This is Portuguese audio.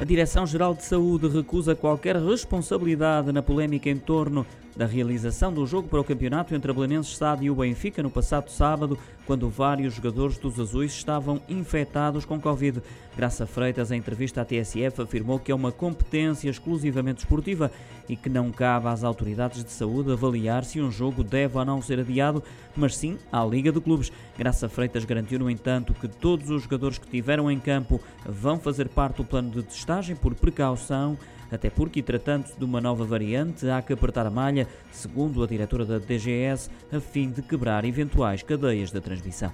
A Direção-Geral de Saúde recusa qualquer responsabilidade na polémica em torno da realização do jogo para o campeonato entre a Belenenses SAD e o Benfica no passado sábado, quando vários jogadores dos Azuis estavam infectados com Covid. Graça Freitas, em entrevista à TSF, afirmou que é uma competência exclusivamente esportiva e que não cabe às autoridades de saúde avaliar se um jogo deve ou não ser adiado, mas sim à Liga de Clubes. Graça Freitas garantiu, no entanto, que todos os jogadores que tiveram em campo vão fazer parte do plano de testagem por precaução até porque, tratando-se de uma nova variante, há que apertar a malha, segundo a diretora da DGS, a fim de quebrar eventuais cadeias da transmissão.